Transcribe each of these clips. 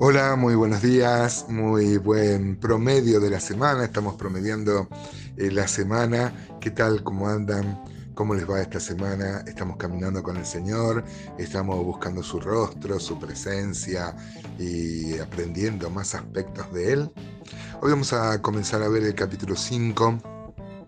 Hola, muy buenos días, muy buen promedio de la semana, estamos promediando eh, la semana, ¿qué tal? ¿Cómo andan? ¿Cómo les va esta semana? Estamos caminando con el Señor, estamos buscando su rostro, su presencia y aprendiendo más aspectos de Él. Hoy vamos a comenzar a ver el capítulo 5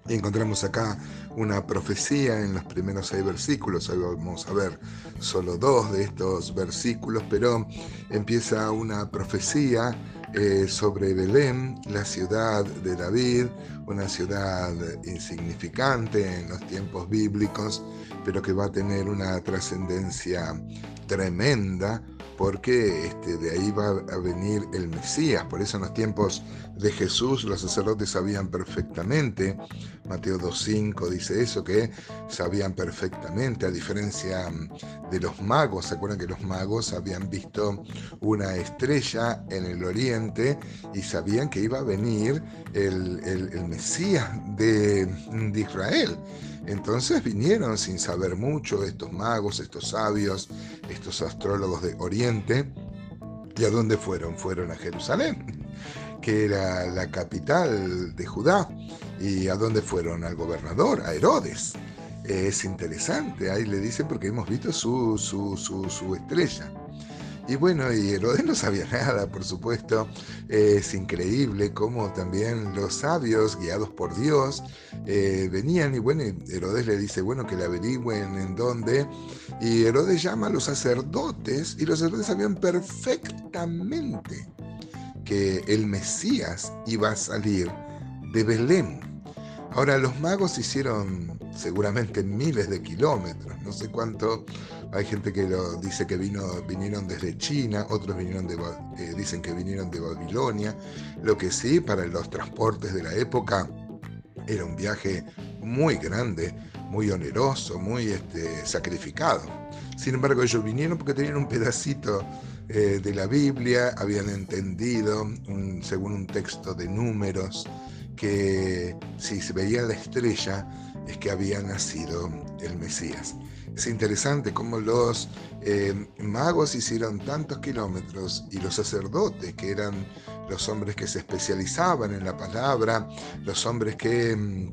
y encontramos acá una profecía en los primeros seis versículos. Hoy vamos a ver solo dos de estos versículos, pero empieza una profecía eh, sobre Belén, la ciudad de David, una ciudad insignificante en los tiempos bíblicos, pero que va a tener una trascendencia tremenda porque este, de ahí va a venir el Mesías. Por eso en los tiempos de Jesús los sacerdotes sabían perfectamente, Mateo 2.5 dice eso, que sabían perfectamente, a diferencia mm, de los magos, ¿se acuerdan que los magos habían visto una estrella en el oriente y sabían que iba a venir el, Mesías de, de Israel? Entonces vinieron sin saber mucho estos magos, estos sabios, estos astrólogos de Oriente. ¿Y a dónde fueron? Fueron a Jerusalén, que era la capital de Judá. ¿Y a dónde fueron? Al gobernador, a Herodes. Es interesante, ahí le dicen porque hemos visto su, su, su estrella. Y bueno, y Herodes no sabía nada, por supuesto. Es increíble cómo también los sabios, guiados por Dios, eh, venían y bueno, Herodes le dice, bueno, que le averigüen en dónde. Y Herodes llama a los sacerdotes y los sacerdotes sabían perfectamente que el Mesías iba a salir de Belén. Ahora, los magos hicieron seguramente miles de kilómetros, no sé cuánto hay gente que lo dice que vinieron desde China, otros eh, dicen que vinieron de Babilonia. Lo que sí, para los transportes de la época, era un viaje muy grande, muy oneroso, muy este, sacrificado. Sin embargo, ellos vinieron porque tenían un pedacito eh, de la Biblia, habían entendido, según un texto de números, que si se veía la estrella es que había nacido el Mesías. Es interesante cómo los eh, magos hicieron tantos kilómetros y los sacerdotes, que eran los hombres que se especializaban en la palabra, los hombres que, mm,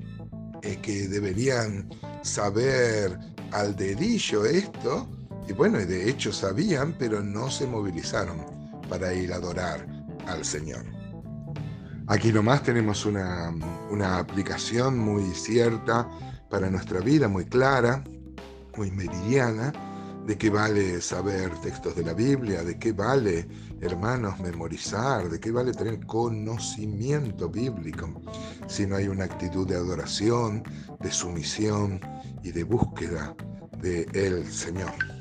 eh, que deberían saber al dedillo esto, y bueno, de hecho sabían, pero no se movilizaron para ir a adorar al Señor. Aquí nomás tenemos una, una aplicación muy cierta para nuestra vida, muy clara, muy meridiana, de qué vale saber textos de la Biblia, de qué vale, hermanos, memorizar, de qué vale tener conocimiento bíblico, si no hay una actitud de adoración, de sumisión y de búsqueda de el Señor.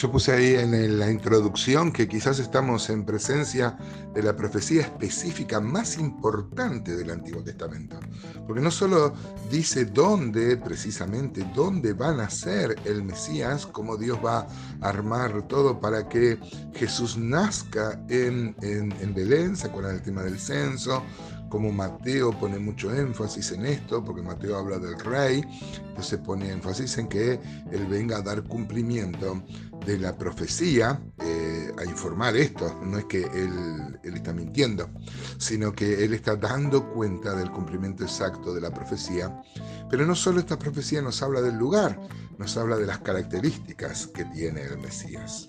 Yo puse ahí en la introducción que quizás estamos en presencia de la profecía específica más importante del Antiguo Testamento, porque no solo dice dónde, precisamente, dónde va a nacer el Mesías, cómo Dios va a armar todo para que Jesús nazca en, en, en Belén, se acuerdan del tema del censo, como Mateo pone mucho énfasis en esto, porque Mateo habla del rey, entonces pone énfasis en que él venga a dar cumplimiento de la profecía, eh, a informar esto, no es que él, él está mintiendo, sino que él está dando cuenta del cumplimiento exacto de la profecía, pero no solo esta profecía nos habla del lugar, nos habla de las características que tiene el Mesías.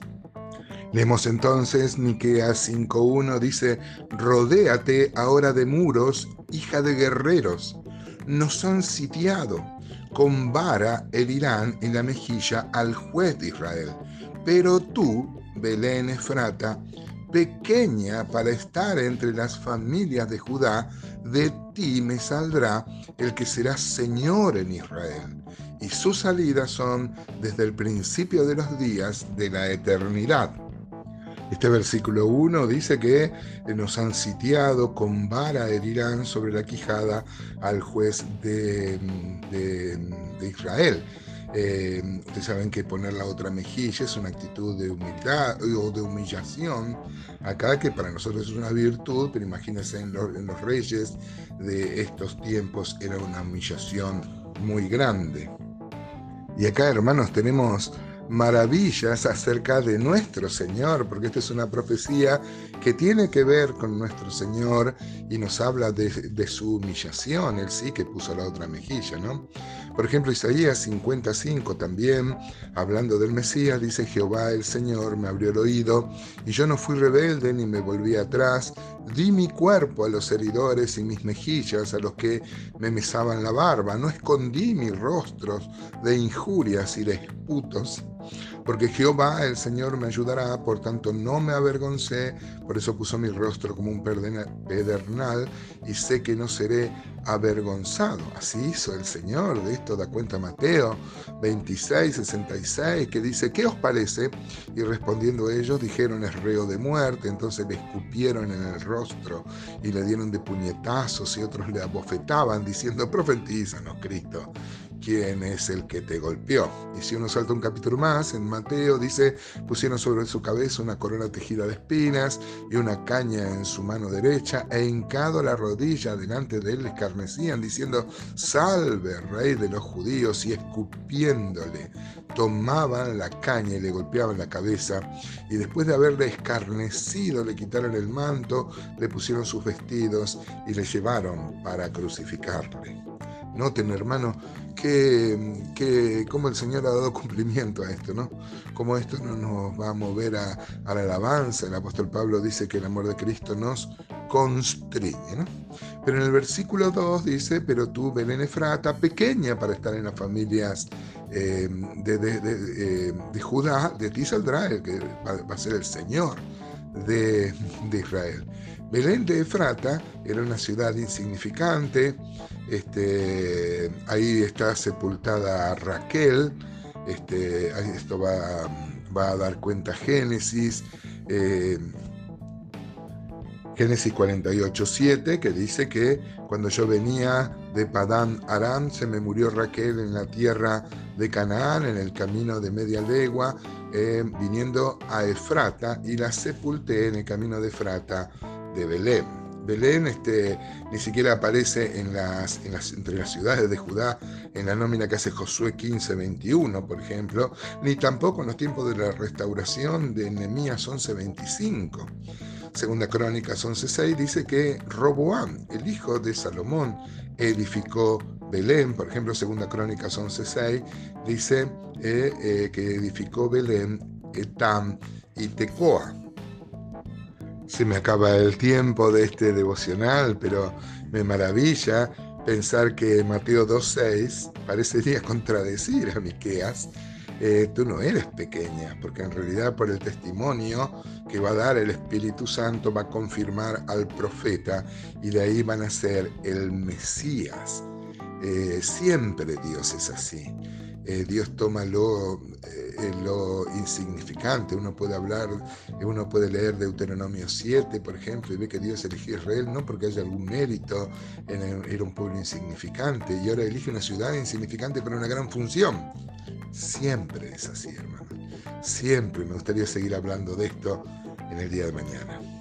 Leemos entonces Miqueas 5:1 dice, "Rodéate ahora de muros, hija de guerreros. Nos han sitiado, con vara herirán en la mejilla al juez de Israel. Pero tú, Belén Efrata, pequeña para estar entre las familias de Judá, de ti me saldrá el que será Señor en Israel, y sus salidas son desde el principio de los días de la eternidad. Este versículo 1 dice que nos han sitiado, con vara herirán sobre la quijada al juez de, Israel. Eh, ustedes saben que poner la otra mejilla es una actitud de humildad o de humillación, acá que para nosotros es una virtud, pero imagínense en los reyes de estos tiempos era una humillación muy grande. Y acá, hermanos, tenemos maravillas acerca de nuestro Señor, porque esta es una profecía que tiene que ver con nuestro Señor y nos habla de, su humillación, él sí que puso la otra mejilla, ¿no? Por ejemplo, Isaías 55 también, hablando del Mesías, dice, Jehová el Señor me abrió el oído y yo no fui rebelde ni me volví atrás, di mi cuerpo a los heridores y mis mejillas a los que me mesaban la barba, no escondí mis rostros de injurias y de esputos porque Jehová el Señor me ayudará, por tanto no me avergoncé, por eso puso mi rostro como un pedernal y sé que no seré avergonzado. Así hizo el Señor, de esto da cuenta Mateo 26, 66, que dice, ¿qué os parece? Y respondiendo ellos dijeron, es reo de muerte, entonces le escupieron en el rostro y le dieron de puñetazos y otros le abofetaban diciendo, profetízanos Cristo quién es el que te golpeó. Y si uno salta un capítulo más, en Mateo dice, pusieron sobre su cabeza una corona tejida de espinas y una caña en su mano derecha, e hincado la rodilla delante de él, escarnecían, diciendo, salve, rey de los judíos, y escupiéndole, tomaban la caña y le golpeaban la cabeza, y después de haberle escarnecido, le quitaron el manto, le pusieron sus vestidos y le llevaron para crucificarle. Noten, hermano, que, que cómo el Señor ha dado cumplimiento a esto, ¿no? Cómo esto no nos va a mover a, la alabanza. El apóstol Pablo dice que el amor de Cristo nos constriñe, ¿no? Pero en el versículo 2 dice, pero tú, Belén Efrata, pequeña para estar en las familias eh, de, eh, de, Judá, de ti saldrá el que va, a ser el Señor de, Israel. Belén de Efrata era una ciudad insignificante, este, ahí está sepultada Raquel, este, esto va, va, a dar cuenta Génesis, eh, Génesis 48, 7, que dice que cuando yo venía de Padán Aram, se me murió Raquel en la tierra de Canaán, en el camino de media legua, eh, viniendo a Efrata, y la sepulté en el camino de Efrata de Belén. Belén este, ni siquiera aparece entre las ciudades de Judá en la nómina que hace Josué 15:21, por ejemplo, ni tampoco en los tiempos de la restauración de Nehemías 11:25. Segunda Crónicas 11:6 dice que Roboam, el hijo de Salomón, edificó Belén, por ejemplo, Segunda Crónicas 11:6 dice eh, eh, que edificó Belén, Etam y Tecoa. Se me acaba el tiempo de este devocional, pero me maravilla pensar que Mateo 2.6 parecería contradecir a Miqueas. Eh, tú no eres pequeña, porque en realidad por el testimonio que va a dar el Espíritu Santo va a confirmar al profeta y de ahí van a ser el Mesías. Eh, siempre Dios es así. Eh, Dios toma lo, eh, lo, insignificante. Uno puede hablar, uno puede leer Deuteronomio 7, por ejemplo, y ve que Dios eligió a Israel no porque haya algún mérito, en era un pueblo insignificante, y ahora elige una ciudad insignificante con una gran función. Siempre es así, hermano. Siempre me gustaría seguir hablando de esto en el día de mañana.